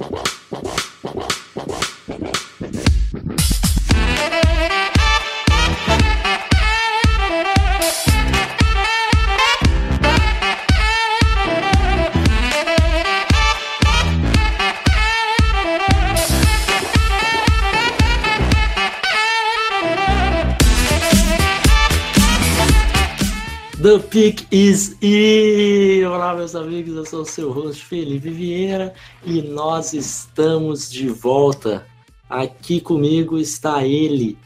Wow. Pick is in! Olá, meus amigos, eu sou o seu host Felipe Vieira e nós estamos de volta. Aqui comigo está ele,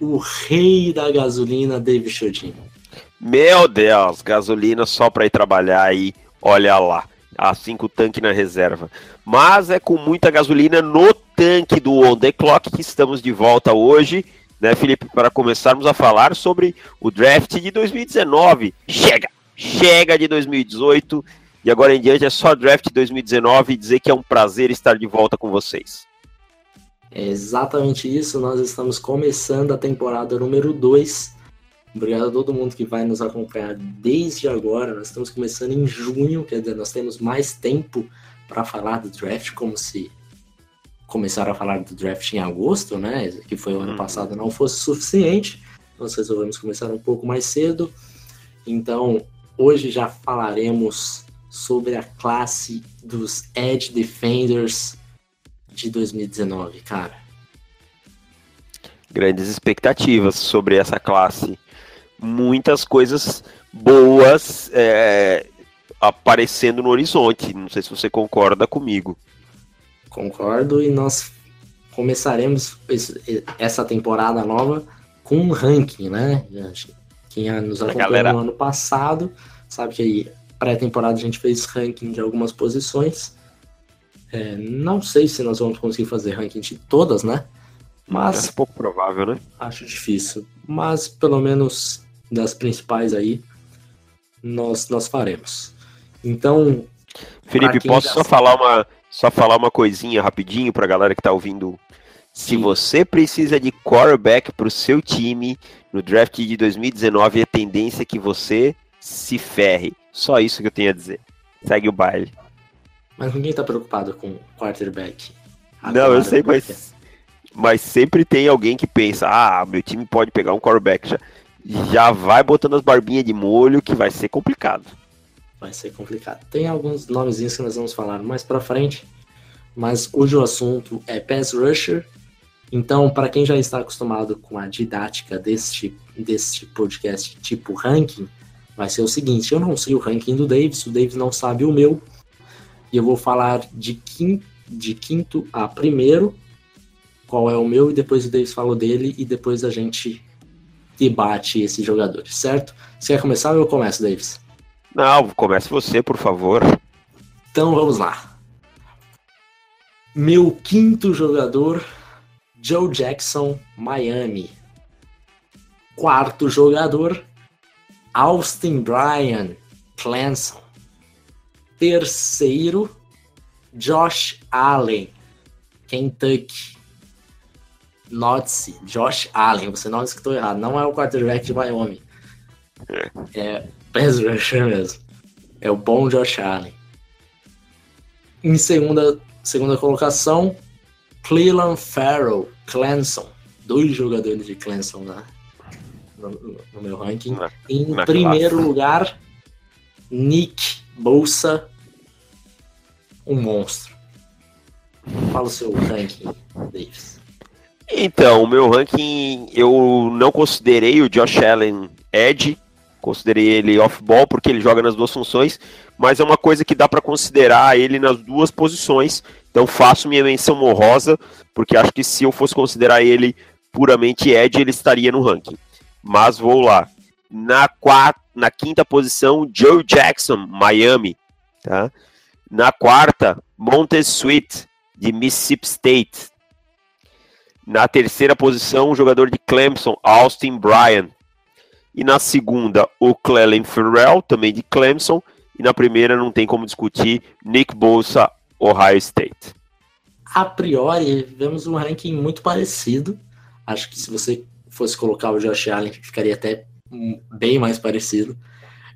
o rei da gasolina, David Chodinho. Meu Deus, gasolina só para ir trabalhar aí, olha lá. Assim com o tanque na reserva. Mas é com muita gasolina no tanque do On The Clock que estamos de volta hoje né, Felipe, para começarmos a falar sobre o draft de 2019. Chega! Chega de 2018 e agora em diante é só draft 2019 e dizer que é um prazer estar de volta com vocês. É exatamente isso, nós estamos começando a temporada número 2. Obrigado a todo mundo que vai nos acompanhar desde agora. Nós estamos começando em junho, quer dizer, nós temos mais tempo para falar do draft, como se começaram a falar do draft em agosto, né? Que foi o ano uhum. passado, não fosse suficiente. Nós resolvemos começar um pouco mais cedo. Então, hoje já falaremos sobre a classe dos Edge Defenders de 2019, cara. Grandes expectativas sobre essa classe. Muitas coisas boas é, aparecendo no horizonte. Não sei se você concorda comigo. Concordo, e nós começaremos essa temporada nova com um ranking, né? Quem nos acompanhou galera... no ano passado sabe que pré-temporada a gente fez ranking de algumas posições. É, não sei se nós vamos conseguir fazer ranking de todas, né? Mas. É pouco provável, né? Acho difícil. Mas pelo menos das principais aí, nós, nós faremos. Então. Felipe, posso só falar uma só falar uma coisinha rapidinho para a galera que está ouvindo. Se você precisa de quarterback para o seu time no draft de 2019, a tendência é que você se ferre. Só isso que eu tenho a dizer. Segue o baile. Mas ninguém está preocupado com quarterback. Agora, Não, eu sei, mas, mas sempre tem alguém que pensa: ah, meu time pode pegar um quarterback. Já, já vai botando as barbinhas de molho que vai ser complicado vai ser complicado. Tem alguns nomezinhos que nós vamos falar mais para frente, mas hoje o assunto é pass rusher. Então, para quem já está acostumado com a didática deste, deste podcast tipo ranking, vai ser o seguinte: eu não sei o ranking do Davis, o Davis não sabe o meu, e eu vou falar de quinto, de quinto a primeiro, qual é o meu, e depois o Davis fala dele, e depois a gente debate esses jogadores, certo? Você quer começar ou eu começo, Davis? Não, comece você, por favor. Então vamos lá. Meu quinto jogador, Joe Jackson, Miami. Quarto jogador, Austin Bryan, Clemson. Terceiro, Josh Allen, Kentucky. Note-se, Josh Allen, você não escutou errado, não é o quarterback de Wyoming. É, é pass rusher mesmo. É o bom Josh Allen. Em segunda, segunda colocação, Cleveland Farrell, Clemson. Dois jogadores de Clemson né? no, no meu ranking. Na, em na primeiro classe. lugar, Nick Bolsa, um monstro. Fala o seu ranking, Davis. Então, o meu ranking, eu não considerei o Josh Allen Edge, Considerei ele off-ball porque ele joga nas duas funções, mas é uma coisa que dá para considerar ele nas duas posições. Então faço minha menção honrosa, porque acho que se eu fosse considerar ele puramente Ed, ele estaria no ranking. Mas vou lá. Na, quarta, na quinta posição, Joe Jackson, Miami. Tá? Na quarta, Montez Sweet, de Mississippi State. Na terceira posição, o jogador de Clemson, Austin Bryan. E na segunda, o Clelin Ferrell, também de Clemson. E na primeira, não tem como discutir, Nick Bolsa, Ohio State. A priori, vemos um ranking muito parecido. Acho que se você fosse colocar o Josh Allen, ficaria até bem mais parecido.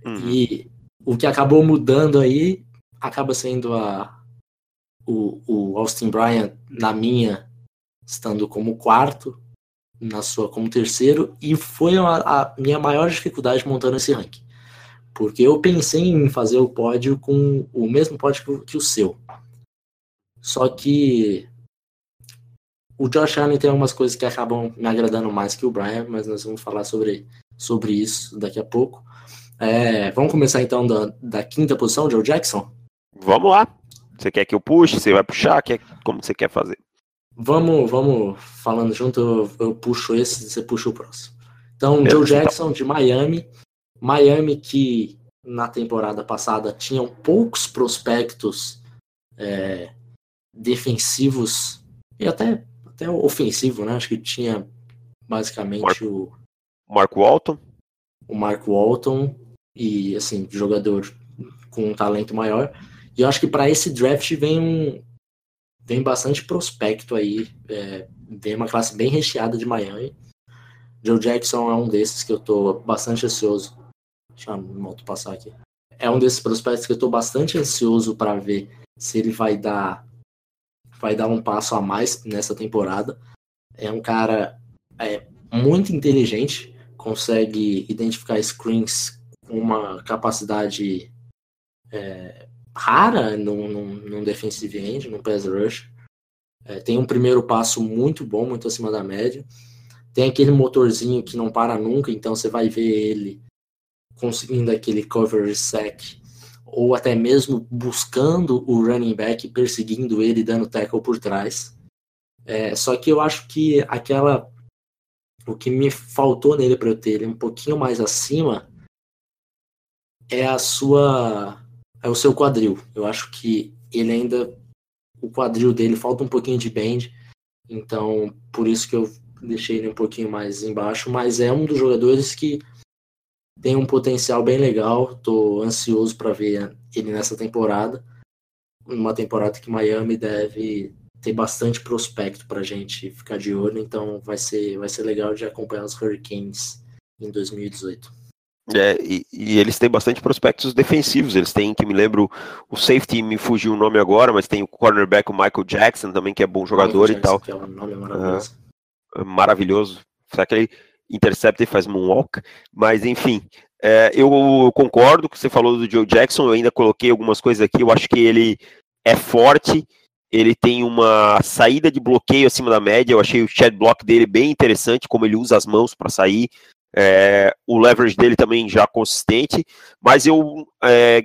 Uhum. E o que acabou mudando aí acaba sendo a, o, o Austin Bryan, na minha, estando como quarto, na sua como terceiro, e foi a, a minha maior dificuldade montando esse ranking. Porque eu pensei em fazer o pódio com o mesmo pódio que, o seu. Só que o Josh Allen tem algumas coisas que acabam me agradando mais que o Brian, mas nós vamos falar sobre, sobre isso daqui a pouco. É, vamos começar então da, da quinta posição, Joe Jackson? Vamos lá. Você quer que eu puxe? Você vai puxar? Quer, como você quer fazer? Vamos, vamos falando junto, eu, eu puxo esse, você puxa o próximo. Então, Joe Jackson de Miami. Miami que na temporada passada tinham poucos prospectos é, defensivos e até, até ofensivo, né? Acho que tinha basicamente Mark, o Mark Walton. O Mark Walton e assim, jogador com um talento maior. E eu acho que para esse draft vem um vem bastante prospecto aí, é, vem uma classe bem recheada de Miami. Joe Jackson é um desses que eu tô bastante ansioso. Deixa eu moto passar aqui. É um desses prospectos que eu tô bastante ansioso para ver se ele vai dar vai dar um passo a mais nessa temporada. É um cara é, muito inteligente, consegue identificar screens com uma capacidade é, rara num, num, num defensive end, num pass rush. É, tem um primeiro passo muito bom, muito acima da média. Tem aquele motorzinho que não para nunca, então você vai ver ele conseguindo aquele cover sack ou até mesmo buscando o running back, perseguindo ele, dando tackle por trás. É, só que eu acho que aquela o que me faltou nele para eu ter ele um pouquinho mais acima é a sua é o seu quadril. Eu acho que ele ainda o quadril dele falta um pouquinho de bend, então por isso que eu deixei ele um pouquinho mais embaixo, mas é um dos jogadores que tem um potencial bem legal. Tô ansioso para ver ele nessa temporada. Uma temporada que Miami deve ter bastante prospecto para gente ficar de olho, então vai ser, vai ser legal de acompanhar os Hurricanes em 2018. É, e, e, eles têm bastante prospectos defensivos. Eles têm, que me lembro, o safety me fugiu o nome agora, mas tem o cornerback, o Michael Jackson, também, que é bom jogador Michael e tal. Que é um nome maravilhoso. Uh, maravilhoso. Será que ele intercepta e faz moonwalk? Mas, enfim, é, eu concordo com você falou do Joe Jackson. Eu ainda coloquei algumas coisas aqui. Eu acho que ele é forte, ele tem uma saída de bloqueio acima da média. Eu achei o shed block dele bem interessante, como ele usa as mãos para sair. É, o leverage dele também já consistente, mas eu é,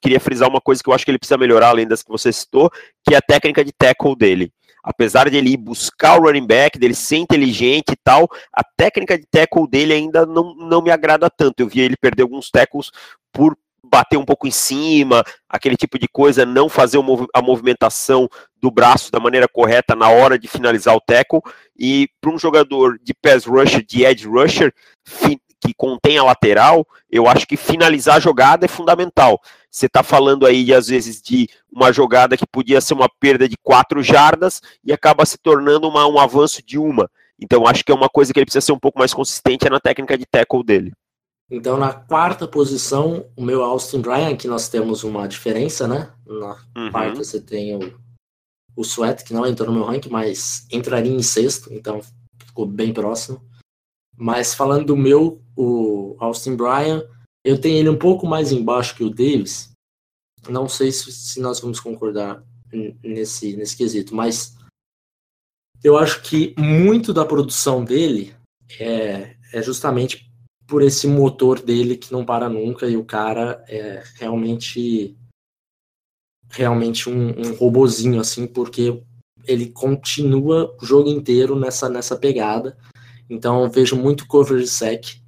queria frisar uma coisa que eu acho que ele precisa melhorar, além das que você citou, que é a técnica de tackle dele. Apesar de ele ir buscar o running back, dele ser inteligente e tal, a técnica de tackle dele ainda não, não me agrada tanto. Eu vi ele perder alguns tackles por bater um pouco em cima, aquele tipo de coisa, não fazer a movimentação do braço da maneira correta na hora de finalizar o tackle. E para um jogador de pass rusher, de edge rusher, que contém a lateral, eu acho que finalizar a jogada é fundamental. Você está falando aí, às vezes, de uma jogada que podia ser uma perda de quatro jardas e acaba se tornando uma, um avanço de uma. Então, acho que é uma coisa que ele precisa ser um pouco mais consistente é na técnica de tackle dele. Então, na quarta posição, o meu Austin Bryan, que nós temos uma diferença, né? Na uhum. quarta você tem o, o Sweat, que não entrou no meu ranking, mas entraria em sexto, então ficou bem próximo. Mas falando do meu, o Austin Bryan, eu tenho ele um pouco mais embaixo que o Davis. Não sei se, se nós vamos concordar nesse, nesse quesito, mas eu acho que muito da produção dele é, é justamente por esse motor dele que não para nunca e o cara é realmente realmente um, um robozinho assim porque ele continua o jogo inteiro nessa nessa pegada então vejo muito cover de sec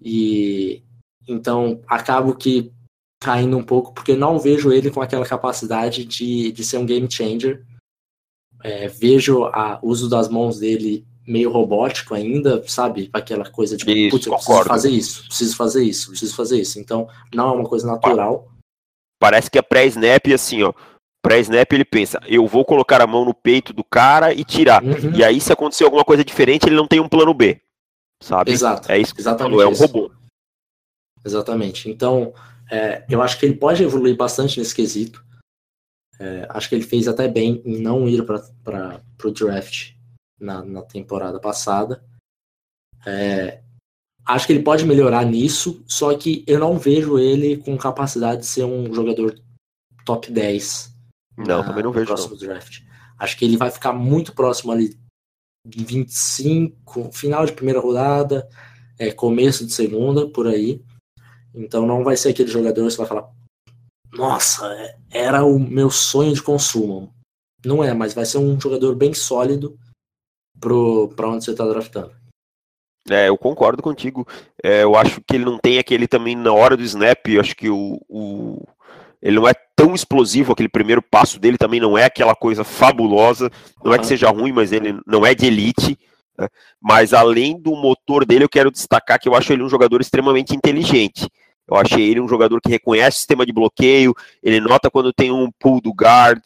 e então acabo que caindo um pouco porque não vejo ele com aquela capacidade de, de ser um game changer é, vejo o uso das mãos dele meio robótico ainda, sabe? Aquela coisa de, isso, putz, eu preciso fazer isso, preciso fazer isso, preciso fazer isso. Então, não é uma coisa natural. Parece que é pré-snap, assim, ó. Pré-snap ele pensa, eu vou colocar a mão no peito do cara e tirar. Uhum. E aí, se acontecer alguma coisa diferente, ele não tem um plano B. Sabe? Exato. É isso que exatamente. é um robô. Exatamente. Então, é, eu acho que ele pode evoluir bastante nesse quesito. É, acho que ele fez até bem em não ir para o draft na, na, temporada passada. É, acho que ele pode melhorar nisso, só que eu não vejo ele com capacidade de ser um jogador top 10. Não, na, também não vejo. próximo não. draft. Acho que ele vai ficar muito próximo ali 25, final de primeira rodada, é, começo de segunda, por aí. Então não vai ser aquele jogador que você vai falar, nossa, era o meu sonho de consumo. Não é, mas vai ser um jogador bem sólido para onde você está draftando. É, eu concordo contigo. É, eu acho que ele não tem aquele também na hora do snap. Eu acho que o, o, ele não é tão explosivo. Aquele primeiro passo dele também não é aquela coisa fabulosa. Não é que seja ruim, mas ele não é de elite. Né? Mas além do motor dele, eu quero destacar que eu acho ele um jogador extremamente inteligente. Eu achei ele um jogador que reconhece o sistema de bloqueio, ele nota quando tem um pull do guard,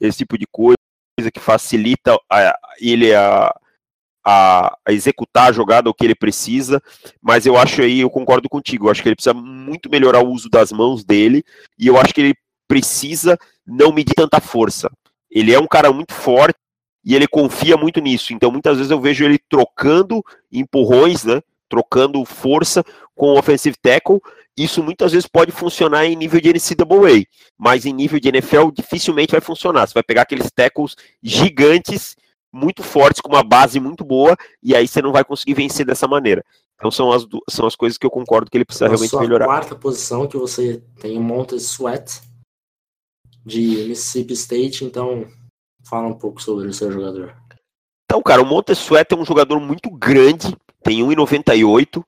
esse tipo de coisa que facilita a, ele a, a, a, executar a jogada o que ele precisa, mas eu acho aí, eu concordo contigo, eu acho que ele precisa muito melhorar o uso das mãos dele, e eu acho que ele precisa não medir tanta força. Ele é um cara muito forte e ele confia muito nisso, então muitas vezes eu vejo ele trocando empurrões, né? trocando força com o offensive tackle. Isso muitas vezes pode funcionar em nível de NCAA, mas em nível de NFL dificilmente vai funcionar. Você vai pegar aqueles tackles gigantes, muito fortes, com uma base muito boa, e aí você não vai conseguir vencer dessa maneira. Então são as, são as coisas que eu concordo que ele precisa Na realmente melhorar. quarta posição que você tem o Montez Sweat de Mississippi State, então fala um pouco sobre o seu jogador. Então, cara, o Montez Sweat é um jogador muito grande, tem 1,98.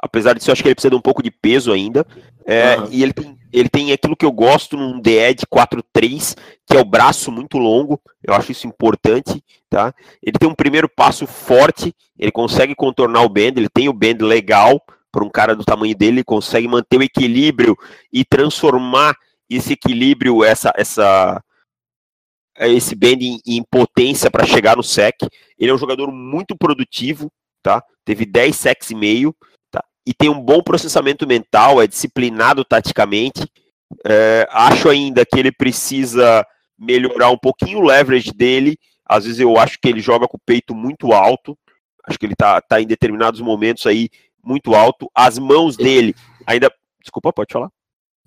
Apesar disso, eu acho que ele precisa de um pouco de peso ainda. É, uhum. E ele tem, ele tem aquilo que eu gosto num DE de 4-3, que é o braço muito longo. Eu acho isso importante. Tá? Ele tem um primeiro passo forte, ele consegue contornar o bend, ele tem o bend legal para um cara do tamanho dele, ele consegue manter o equilíbrio e transformar esse equilíbrio, essa, essa, esse bend em, potência para chegar no sec. Ele é um jogador muito produtivo, tá? Teve 10 sacks e meio? E tem um bom processamento mental, é disciplinado taticamente. É, acho ainda que ele precisa melhorar um pouquinho o leverage dele. Às vezes eu acho que ele joga com o peito muito alto. Acho que ele tá, tá em determinados momentos aí muito alto. As mãos dele ainda. Desculpa, pode falar.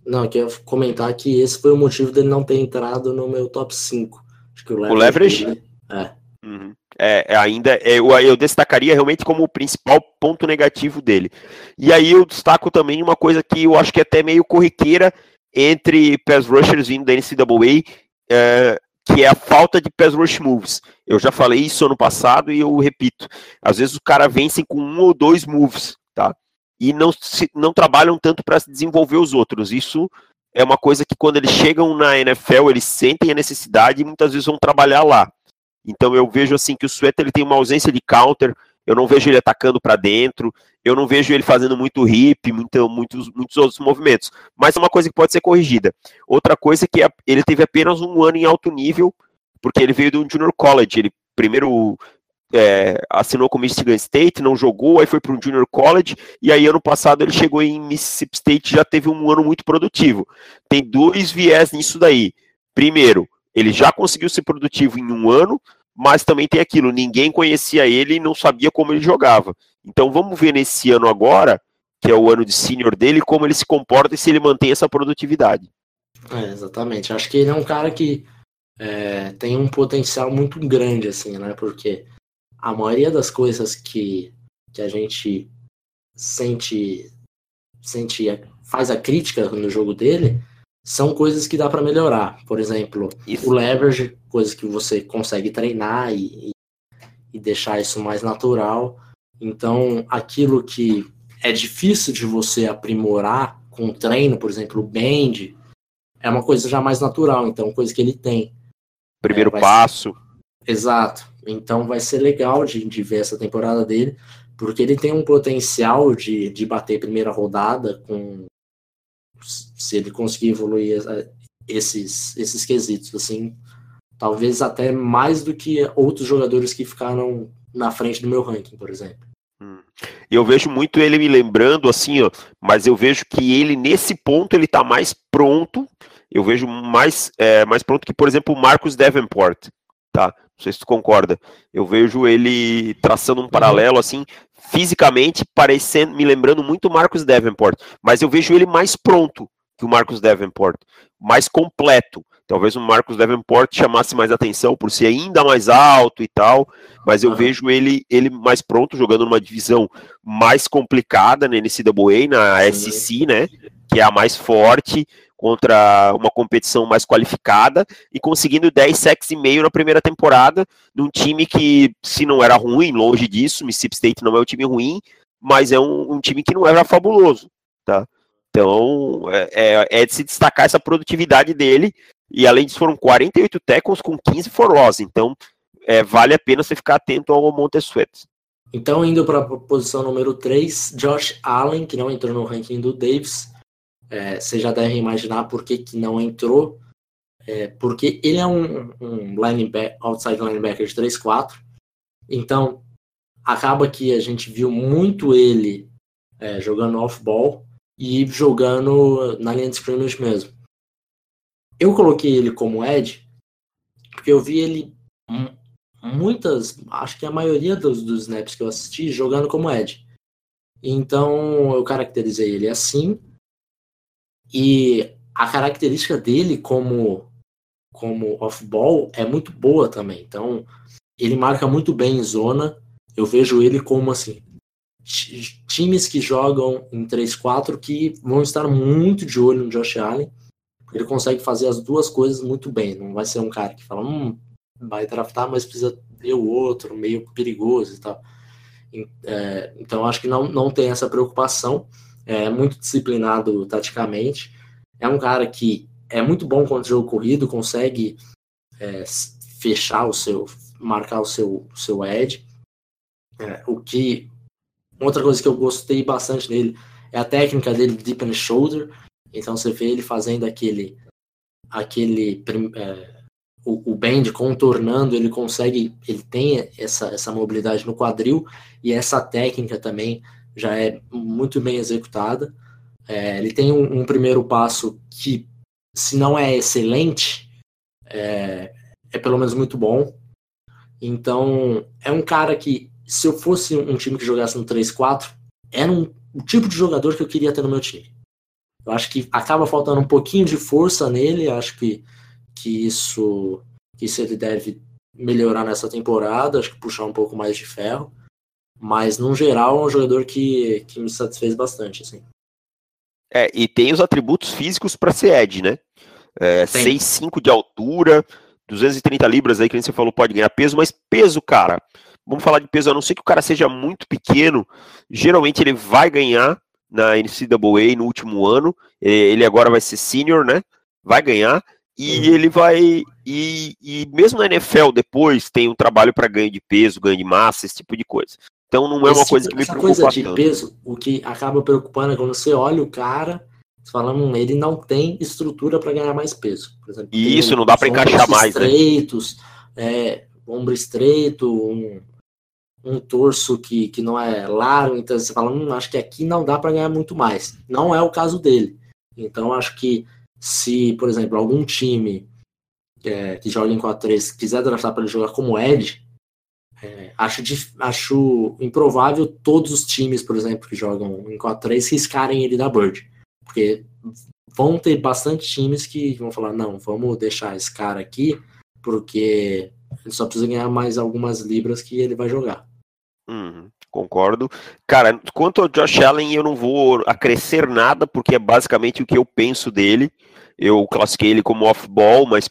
Não, eu queria comentar que esse foi o motivo dele não ter entrado no meu top 5. Acho que o leverage. O leverage? Dele, é. Uhum é, é, ainda é, eu, eu, destacaria realmente como o principal ponto negativo dele. E aí eu destaco também uma coisa que eu acho que é até meio corriqueira entre pass rushers vindo da NCAA, é, que é a falta de pass rush moves. Eu já falei isso ano passado e eu repito. Às vezes o cara vence com um ou dois moves, tá? E não, se, não trabalham tanto para desenvolver os outros. Isso é uma coisa que quando eles chegam na NFL, eles sentem a necessidade e muitas vezes vão trabalhar lá. Então eu vejo assim que o Sueta ele tem uma ausência de counter, eu não vejo ele atacando para dentro, eu não vejo ele fazendo muito hip, muito, muitos, muitos outros movimentos. Mas é uma coisa que pode ser corrigida. Outra coisa é que ele teve apenas um ano em alto nível, porque ele veio do Junior College. Ele primeiro é, assinou com Michigan State, não jogou, aí foi para um Junior College, e aí ano passado ele chegou em Mississippi State já teve um ano muito produtivo. Tem dois viés nisso daí. Primeiro, ele já conseguiu ser produtivo em um ano, mas também tem aquilo, ninguém conhecia ele e não sabia como ele jogava. Então vamos ver nesse ano agora, que é o ano de senior dele, como ele se comporta e se ele mantém essa produtividade. É, exatamente. Acho que ele é um cara que é, tem um potencial muito grande, assim, né? Porque a maioria das coisas que, que a gente sente, sente, faz a crítica no jogo dele, são coisas que dá para melhorar. Por exemplo, isso. o leverage, coisas que você consegue treinar e, e deixar isso mais natural. Então, aquilo que é difícil de você aprimorar com treino, por exemplo, o bend, é uma coisa já mais natural, então, coisa que ele tem. Primeiro é, passo. Ser... Exato. Então vai ser legal de, de ver essa temporada dele, porque ele tem um potencial de, de bater primeira rodada com se ele conseguir evoluir esses, esses quesitos, assim, talvez até mais do que outros jogadores que ficaram na frente do meu ranking, por exemplo. Hum. Eu vejo muito ele me lembrando assim, ó, mas eu vejo que ele nesse ponto ele tá mais pronto eu vejo mais, é, mais pronto que, por exemplo, o Marcos Davenport, tá? Não sei se tu concorda. Eu vejo ele traçando um paralelo, assim, fisicamente, parecendo, me lembrando muito o Marcos Davenport, mas eu vejo ele mais pronto que o Marcos Davenport, mais completo. Talvez o Marcos Davenport chamasse mais atenção por ser ainda mais alto e tal, mas eu vejo ele, ele mais pronto, jogando numa divisão mais complicada na NCAA, na SC, né? Que é a mais forte, contra uma competição mais qualificada e conseguindo 10 sacks e meio na primeira temporada, num time que, se não era ruim, longe disso, Mississippi State não é um time ruim, mas é um, um time que não era fabuloso, tá? Então, é, é, é de se destacar essa produtividade dele e além disso, foram 48 tackles com 15 for. Então, é, vale a pena você ficar atento ao Montesuet. Então, indo para a posição número 3, Josh Allen, que não entrou no ranking do Davis. É, você já deve imaginar por que, que não entrou. É, porque ele é um, um linebacker, outside linebacker de 3-4. Então, acaba que a gente viu muito ele é, jogando off-ball e jogando na linha de scrimmage mesmo. Eu coloquei ele como Ed, porque eu vi ele muitas, acho que a maioria dos, dos snaps que eu assisti jogando como Ed. Então eu caracterizei ele assim. E a característica dele como como off-ball é muito boa também. Então ele marca muito bem em zona. Eu vejo ele como assim times que jogam em 3-4 que vão estar muito de olho no Josh Allen ele consegue fazer as duas coisas muito bem. Não vai ser um cara que fala, hum, vai draftar, mas precisa ver o outro, meio perigoso e tal. É, então acho que não, não tem essa preocupação. É muito disciplinado taticamente. É um cara que é muito bom contra o jogo corrido, consegue é, fechar o seu, marcar o seu, o seu edge. É, o que outra coisa que eu gostei bastante dele é a técnica dele de deep and shoulder. Então você vê ele fazendo aquele aquele é, o, o bend contornando, ele consegue, ele tem essa, essa mobilidade no quadril e essa técnica também já é muito bem executada. É, ele tem um, um, primeiro passo que, se não é excelente, é, é pelo menos muito bom. Então, é um cara que, se eu fosse um time que jogasse no 3-4, era um, o tipo de jogador que eu queria ter no meu time. Eu acho que acaba faltando um pouquinho de força nele, acho que, que isso que isso ele deve melhorar nessa temporada, acho que puxar um pouco mais de ferro. Mas, no geral, é um jogador que, que me satisfez bastante, assim. É, e tem os atributos físicos para ser Ed, né? É, 6'5 de altura, 230 libras aí, que nem você falou, pode ganhar peso, mas peso, cara, vamos falar de peso, a não ser que o cara seja muito pequeno, geralmente ele vai ganhar na NCAA no último ano. Ele agora vai ser senior, né? Vai ganhar. E ele vai. E, e mesmo na NFL depois tem um trabalho para ganho de peso, ganho de massa, esse tipo de coisa. Então não é uma esse, coisa que me preocupa. Essa coisa de tanto. peso, o que acaba preocupando é quando você olha o cara, você fala, hum, ele não tem estrutura para ganhar mais peso. Por exemplo, e isso, não dá para encaixar mais. Né? Estreitos, né? é, ombro estreito, um, um torso que, que não é largo, então você fala, hum, acho que aqui não dá para ganhar muito mais. Não é o caso dele. Então acho que se, por exemplo, algum time é, que joga em 4-3 quiser draftar para ele jogar como Ed, é, acho, acho improvável todos os times, por exemplo, que jogam em 4-3 riscarem ele da Bird. Porque vão ter bastante times que vão falar, não, vamos deixar esse cara aqui, porque ele só precisa ganhar mais algumas libras que ele vai jogar. Uhum, concordo. Cara, quanto ao Josh Allen, eu não vou acrescer nada, porque é basicamente o que eu penso dele. Eu classifiquei ele como off-ball, mas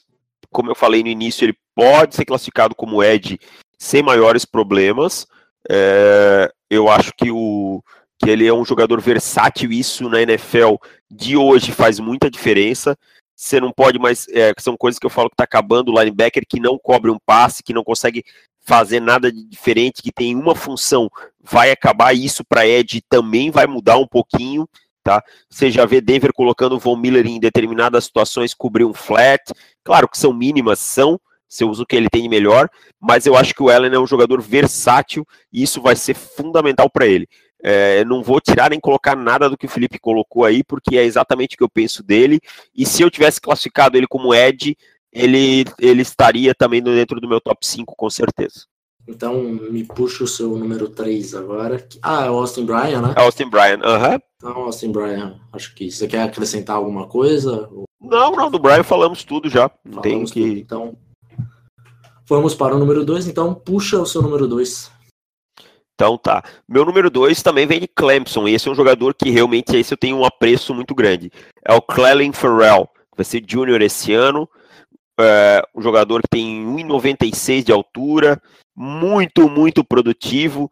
como eu falei no início, ele pode ser classificado como Ed sem maiores problemas. É, eu acho que, o, que ele é um jogador versátil, isso na NFL de hoje faz muita diferença. Você não pode mais. É, são coisas que eu falo que está acabando o linebacker que não cobre um passe, que não consegue fazer nada de diferente, que tem uma função, vai acabar isso para Ed também vai mudar um pouquinho, tá? Você já vê Denver colocando o Von Miller em determinadas situações cobrir um flat, claro que são mínimas, são, você usa o que ele tem de melhor, mas eu acho que o Allen é um jogador versátil e isso vai ser fundamental para ele. É, não vou tirar nem colocar nada do que o Felipe colocou aí, porque é exatamente o que eu penso dele. E se eu tivesse classificado ele como Ed, ele, ele estaria também dentro do meu top 5, com certeza. Então, me puxa o seu número 3 agora. Ah, é o Austin Bryan, né? É Austin Bryan, aham. Uhum. Então, Austin Bryan, acho que você quer acrescentar alguma coisa? Não, não, do Bryan falamos tudo já. Não tem que. Tudo, então, vamos para o número 2, então puxa o seu número 2. Então tá. Meu número 2 também vem de Clemson, e esse é um jogador que realmente esse eu tenho um apreço muito grande. É o Clelin Farrell, vai ser júnior esse ano. É um jogador que tem 1,96 de altura, muito, muito produtivo.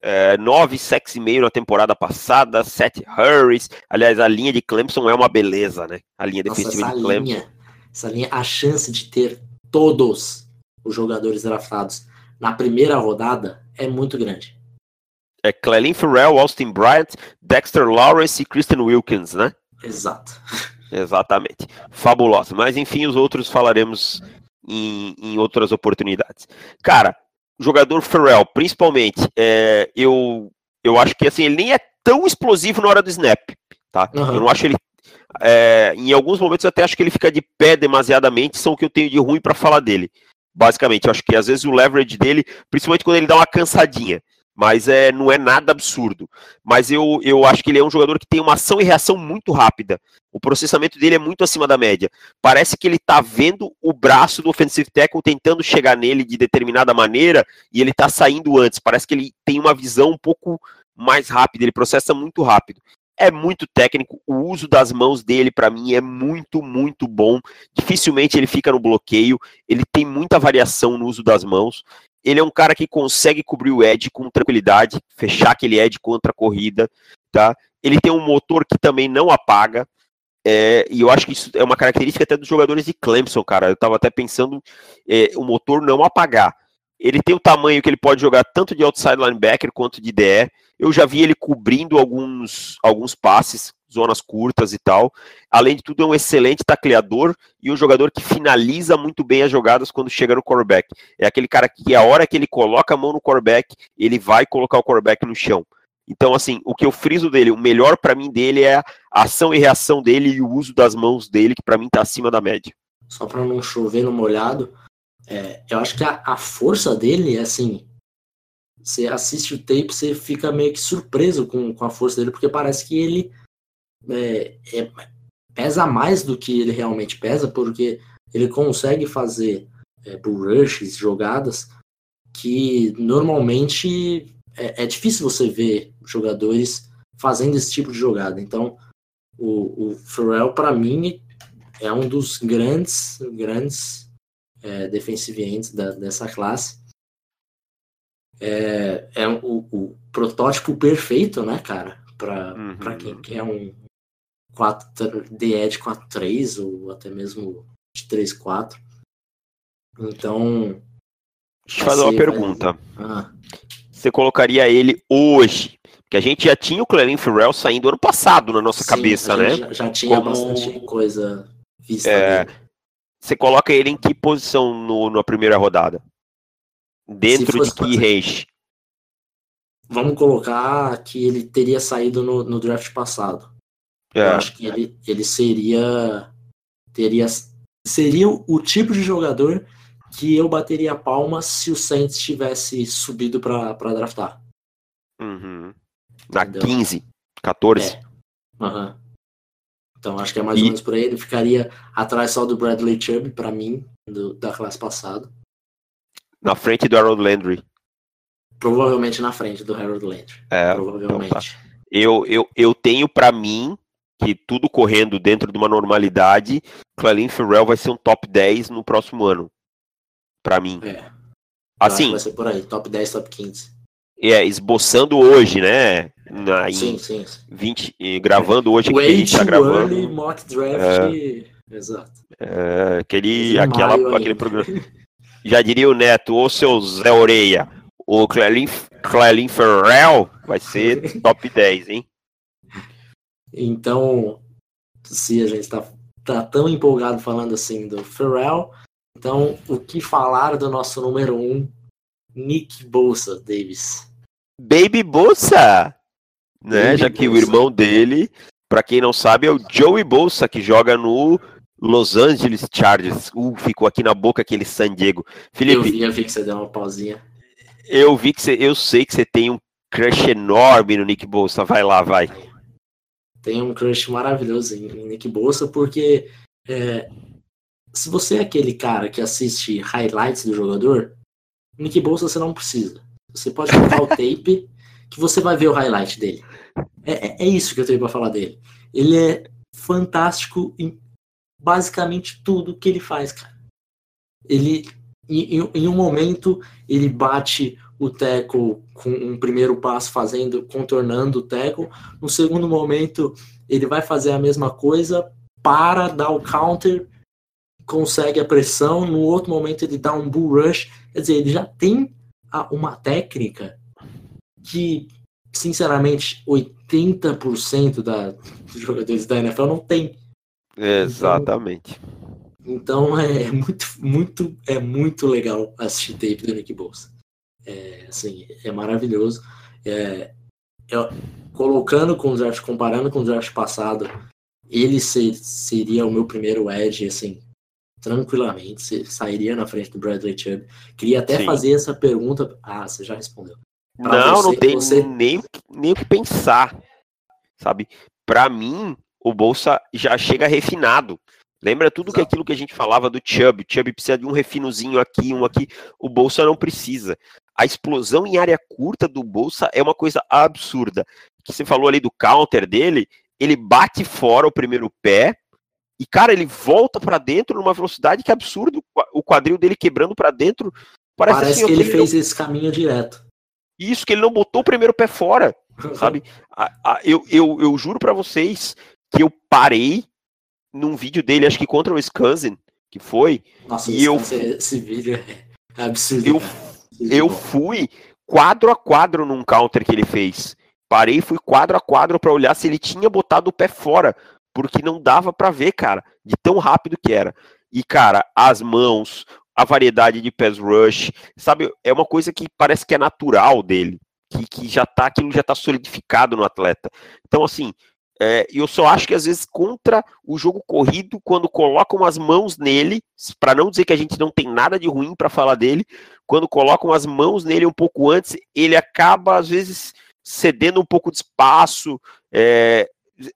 É, nove sacks e meio na temporada passada, sete hurries. Aliás, a linha de Clemson é uma beleza, né? A linha Nossa, defensiva de Clemson. Linha, essa linha, a chance de ter todos os jogadores draftados na primeira rodada é muito grande. É Clelin Farrell, Austin Bryant, Dexter Lawrence e Kristen Wilkins, né? Exato. Exatamente. Fabuloso. Mas enfim, os outros falaremos em, em outras oportunidades. Cara, jogador Farrell, principalmente, é, eu, eu acho que assim, ele nem é tão explosivo na hora do snap. Tá? Uhum. Eu não acho ele. É, em alguns momentos eu até acho que ele fica de pé demasiadamente, são o que eu tenho de ruim para falar dele. Basicamente, eu acho que às vezes o leverage dele, principalmente quando ele dá uma cansadinha, mas é, não é nada absurdo. Mas eu, eu acho que ele é um jogador que tem uma ação e reação muito rápida. O processamento dele é muito acima da média. Parece que ele está vendo o braço do offensive tackle tentando chegar nele de determinada maneira e ele está saindo antes. Parece que ele tem uma visão um pouco mais rápida, ele processa muito rápido. É muito técnico, o uso das mãos dele para mim é muito, muito bom. Dificilmente ele fica no bloqueio, ele tem muita variação no uso das mãos ele é um cara que consegue cobrir o edge com tranquilidade, fechar aquele edge contra a corrida, tá? Ele tem um motor que também não apaga, é, e eu acho que isso é uma característica até dos jogadores de Clemson, cara. Eu tava até pensando é, o motor não apagar. Ele tem o tamanho que ele pode jogar tanto de outside linebacker quanto de DE. Eu já vi ele cobrindo alguns, alguns passes, zonas curtas e tal. Além de tudo, é um excelente tacleador e um jogador que finaliza muito bem as jogadas quando chega no quarterback. É aquele cara que, a hora que ele coloca a mão no quarterback, ele vai colocar o quarterback no chão. Então, assim, o que eu friso dele, o melhor para mim dele é a ação e reação dele e o uso das mãos dele, que para mim tá acima da média. Só para não chover no molhado, é, eu acho que a, a força dele é assim. Você assiste o tape, você fica meio que surpreso com, com a força dele, porque parece que ele é, é, pesa mais do que ele realmente pesa, porque ele consegue fazer é, bull rushes, jogadas que normalmente é, é, difícil você ver jogadores fazendo esse tipo de jogada. Então, o, o Pharrell, para mim, é um dos grandes, grandes é, defensive ends da, dessa classe. É, é o, o, protótipo perfeito, né, cara? Para uhum. quem quer um, 4, DE de 4-3 ou até mesmo de 3-4. Então. Deixa eu fazer uma pergunta. Ah. Você colocaria ele hoje? Porque a gente já tinha o Clelin Ferrell saindo ano passado na nossa Sim, cabeça, né? Já, já tinha Como... bastante coisa vista. É... Você coloca ele em que posição no, na primeira rodada? Dentro de que range? Vamos colocar que ele teria saído no, no draft passado. É. Eu acho que ele, ele seria. Teria, seria o tipo de jogador que eu bateria palmas se o Saints tivesse subido para draftar. Uhum. Na Entendeu? 15, 14. É. Uhum. Então acho que é mais e... ou menos por aí. Ele ficaria atrás só do Bradley Chubb, para mim, do, da classe passada. Na frente do Harold Landry. Provavelmente na frente do Harold Landry. É, Provavelmente. Então tá. eu, eu, eu tenho para mim que tudo correndo dentro de uma normalidade, Clelin Ferrell vai ser um top 10 no próximo ano. Para mim. É. Assim. Vai ser por aí, top 10, top 15. É, esboçando hoje, né? Na, sim, sim, sim. 20, gravando hoje que a gente tá gravando. Early, mock draft. É, Exato. É, aquele, aquela, aquele programa. Já diria o Neto, ou seu Zé Oreia, o Clelin, Clelin Ferrell vai ser top 10, hein? Então, se a gente está tá tão empolgado falando assim do Pharrell, então o que falar do nosso número um, Nick Bolsa, Davis? Baby Bolsa? Né? Já que o irmão dele, para quem não sabe, é o Joey Bolsa, que joga no Los Angeles Chargers. Uh, ficou aqui na boca aquele San Diego. Felipe, eu vi, eu vi que você deu uma pausinha. Eu vi que você, eu sei que você tem um crush enorme no Nick Bolsa. Vai lá, vai. Tem um crush maravilhoso em, em Nick Bolsa, porque é, se você é aquele cara que assiste highlights do jogador, Nick Bolsa você não precisa. Você pode colocar o tape que você vai ver o highlight dele. É, é, é isso que eu tenho para falar dele. Ele é fantástico em basicamente tudo que ele faz, cara. Ele, em, em um momento, ele bate o tackle com um primeiro passo fazendo, contornando o tackle. No segundo momento, ele vai fazer a mesma coisa, para, dá o counter, consegue a pressão. No outro momento, ele dá um bull rush. Quer dizer, ele já tem uma técnica que, sinceramente, 80% da, dos jogadores da NFL não tem. Exatamente. Então, então é muito, muito, é muito legal assistir tape do Nick Bolsa. É, assim, é maravilhoso. É, eu, colocando com o draft, comparando com o draft passado, ele ser, seria o meu primeiro edge, assim, tranquilamente, sairia na frente do Bradley Chubb. Queria até Sim. fazer essa pergunta. Ah, você já respondeu. Não, você, não tem você... nem, nem o que pensar, sabe? Para mim, o Bolsa já chega refinado. Lembra tudo que aquilo que a gente falava do Chubb. O Chubb precisa de um refinozinho aqui, um aqui. O Bolsa não precisa. A explosão em área curta do Bolsa é uma coisa absurda. Que você falou ali do counter dele, ele bate fora o primeiro pé e cara, ele volta para dentro numa velocidade que é absurdo. O quadril dele quebrando para dentro. Parece, Parece assim, que ele, fez esse caminho direto. Isso que ele não botou o primeiro pé fora, sabe? A, a, eu, eu, eu juro para vocês que eu parei num vídeo dele, acho que contra o Wisconsin, que foi. Nossa, e eu, esse vídeo é absurdo. Eu, eu fui quadro a quadro num counter que ele fez. Parei, fui quadro a quadro para olhar se ele tinha botado o pé fora, porque não dava para ver, cara, de tão rápido que era. E cara, as mãos, a variedade de pass rush, sabe, é uma coisa que parece que é natural dele, que, que já tá, aquilo já tá solidificado no atleta. Então, assim, é, eu só acho que às vezes contra o jogo corrido, quando colocam as mãos nele, para não dizer que a gente não tem nada de ruim para falar dele, quando colocam as mãos nele um pouco antes, ele acaba às vezes cedendo um pouco de espaço, é,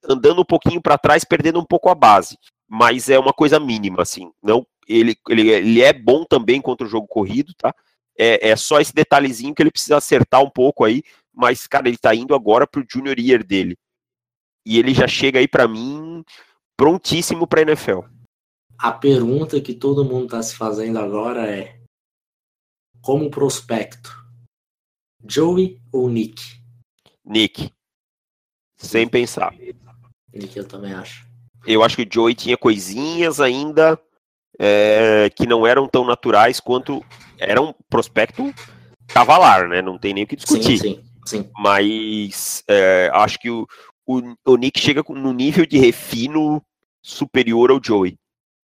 andando um pouquinho para trás, perdendo um pouco a base. Mas é uma coisa mínima, assim. Não, ele, ele, ele é bom também contra o jogo corrido, tá? É, é só esse detalhezinho que ele precisa acertar um pouco aí, mas, cara, ele tá indo agora pro junior year dele e ele já chega aí para mim prontíssimo para NFL. A pergunta que todo mundo está se fazendo agora é: como prospecto, Joey ou Nick? Nick. Sem pensar. Nick, eu também acho. Eu acho que o Joey tinha coisinhas ainda é, que não eram tão naturais quanto era um prospecto cavalar, né? Não tem nem o que discutir. Sim, sim, sim. Mas é, acho que o, o, o Nick chega no nível de refino superior ao Joey.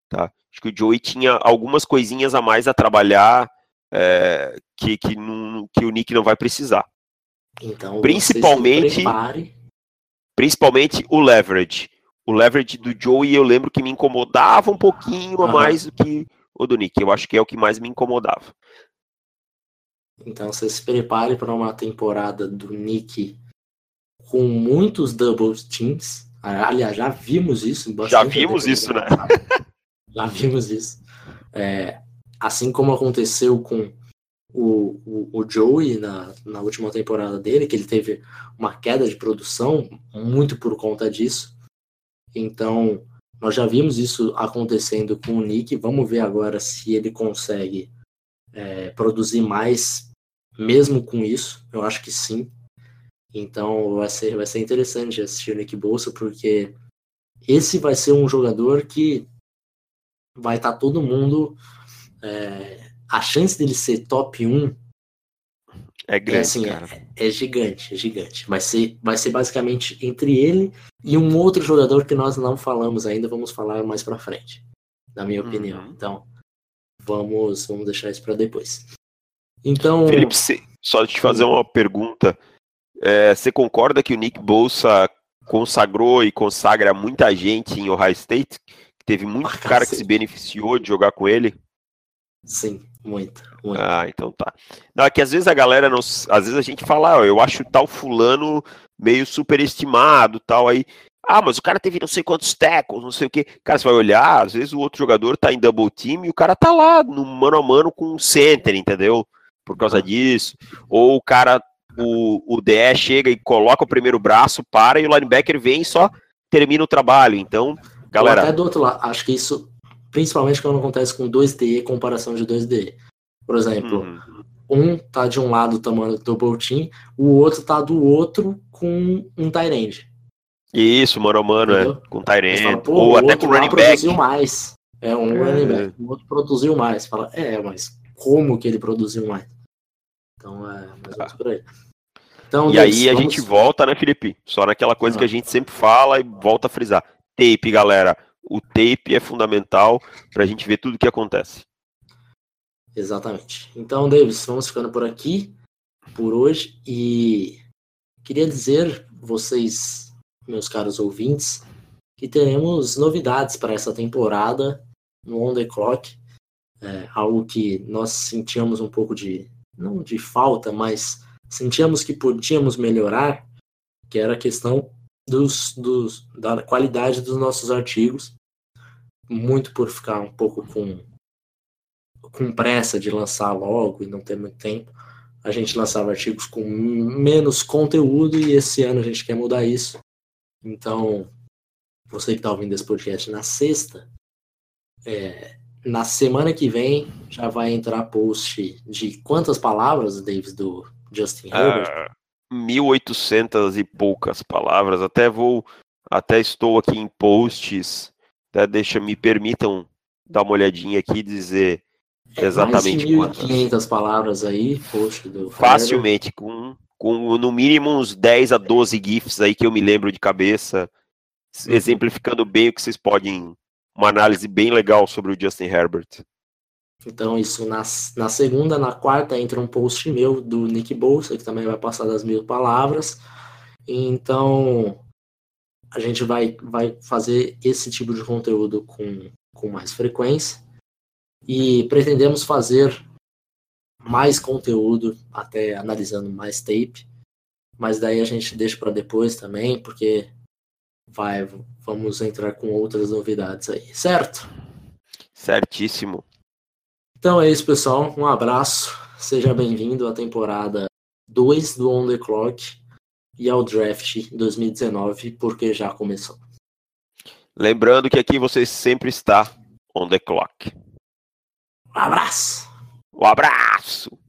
Tá? Acho que o Joey tinha algumas coisinhas a mais a trabalhar é, que, que, não, que o Nick não vai precisar. Então, principalmente, principalmente o leverage. O leverage do Joey eu lembro que me incomodava um pouquinho a mais do que o do Nick. Eu acho que é o que mais me incomodava. Então você se prepare para uma temporada do Nick com muitos double teams. Aliás, já vimos isso. Já vimos isso, né? Já vimos isso. É, assim como aconteceu com o, o, o, Joey na, na última temporada dele, que ele teve uma queda de produção muito por conta disso. Então, nós já vimos isso acontecendo com o Nick. Vamos ver agora se ele consegue é, produzir mais, mesmo com isso. Eu acho que sim. Então vai ser, vai ser interessante assistir o Nick Bolsa, porque esse vai ser um jogador que vai estar tá todo mundo. É, a chance dele ser top 1 é grande, é, assim, é, é, gigante, é gigante. Vai ser, vai ser basicamente entre ele e um outro jogador que nós não falamos ainda, vamos falar mais para frente, na minha uhum. opinião. Então, vamos, vamos deixar isso para depois. Então, Felipe, só te fazer uma pergunta É, você concorda que o Nick Bolsa consagrou e consagra muita gente em Ohio State? Teve muito ah, cara que se beneficiou de jogar com ele? Sim, muito, muito. Ah, então tá. Não, é que às vezes a galera não. Às vezes a gente fala, ó, eu acho tal fulano meio superestimado, tal, aí. Ah, mas o cara teve não sei quantos tackles, não sei o que. Cara, você vai olhar, às vezes o outro jogador tá em double team e o cara tá lá no mano a mano com o center, entendeu? Por causa disso. Ou o cara, o, o DE chega e coloca o primeiro braço, para e o linebacker vem e só termina o trabalho. Então, galera. Ou até do outro lado, acho que isso, principalmente quando acontece com 2D, comparação de 2D. Por exemplo, uhum. um tá de um lado tomando double team, o outro tá do outro com um tight. Isso, mano a mano, é. Com Tyrant. Ou até com running back. produziu mais. É, um é. running back. O outro produziu mais. Fala, é, mas como que ele produziu mais? Então, é mais ou menos por aí. Então, e aí vamos... a gente volta, né, Felipe? Só naquela coisa ah. que a gente sempre fala e volta a frisar. Tape, galera. O tape é fundamental para a gente ver tudo o que acontece. Exatamente. Então, Davis, vamos ficando por aqui por hoje e queria dizer, vocês meus caros ouvintes, que teremos novidades para essa temporada no On The Clock. É, algo que nós sentíamos um pouco de, não de falta, mas sentíamos que podíamos melhorar, que era a questão dos, dos, da qualidade dos nossos artigos, muito por ficar um pouco com, com pressa de lançar logo e não ter muito tempo. A gente lançava artigos com menos conteúdo e esse ano a gente quer mudar isso. Então, você que está ouvindo esse podcast na sexta, é, na semana que vem já vai entrar post de quantas palavras, Davis, do Justin Herbert? Uh, 1.800 e poucas palavras. Até vou, até estou aqui em posts. Até deixa, me permitam dar uma olhadinha aqui e dizer é, exatamente de 1.500 palavras aí, post do Facilmente, com com no mínimo uns 10 a 12 GIFs aí que eu me lembro de cabeça, uhum. exemplificando bem o que vocês podem. Uma análise bem legal sobre o Justin Herbert. Então, isso na, na segunda, na quarta entra um post meu do Nick Bolsa, que também vai passar das mil palavras. Então, a gente vai, vai fazer esse tipo de conteúdo com, com mais frequência. E pretendemos fazer mais conteúdo, até analisando mais tape. Mas daí a gente deixa para depois também, porque vai, vamos entrar com outras novidades aí, certo? Certíssimo. Então é isso, pessoal. Um abraço. Seja bem-vindo à temporada 2 do On The Clock e ao draft 2019, porque já começou. Lembrando que aqui você sempre está on the clock. Um abraço! Um abraço!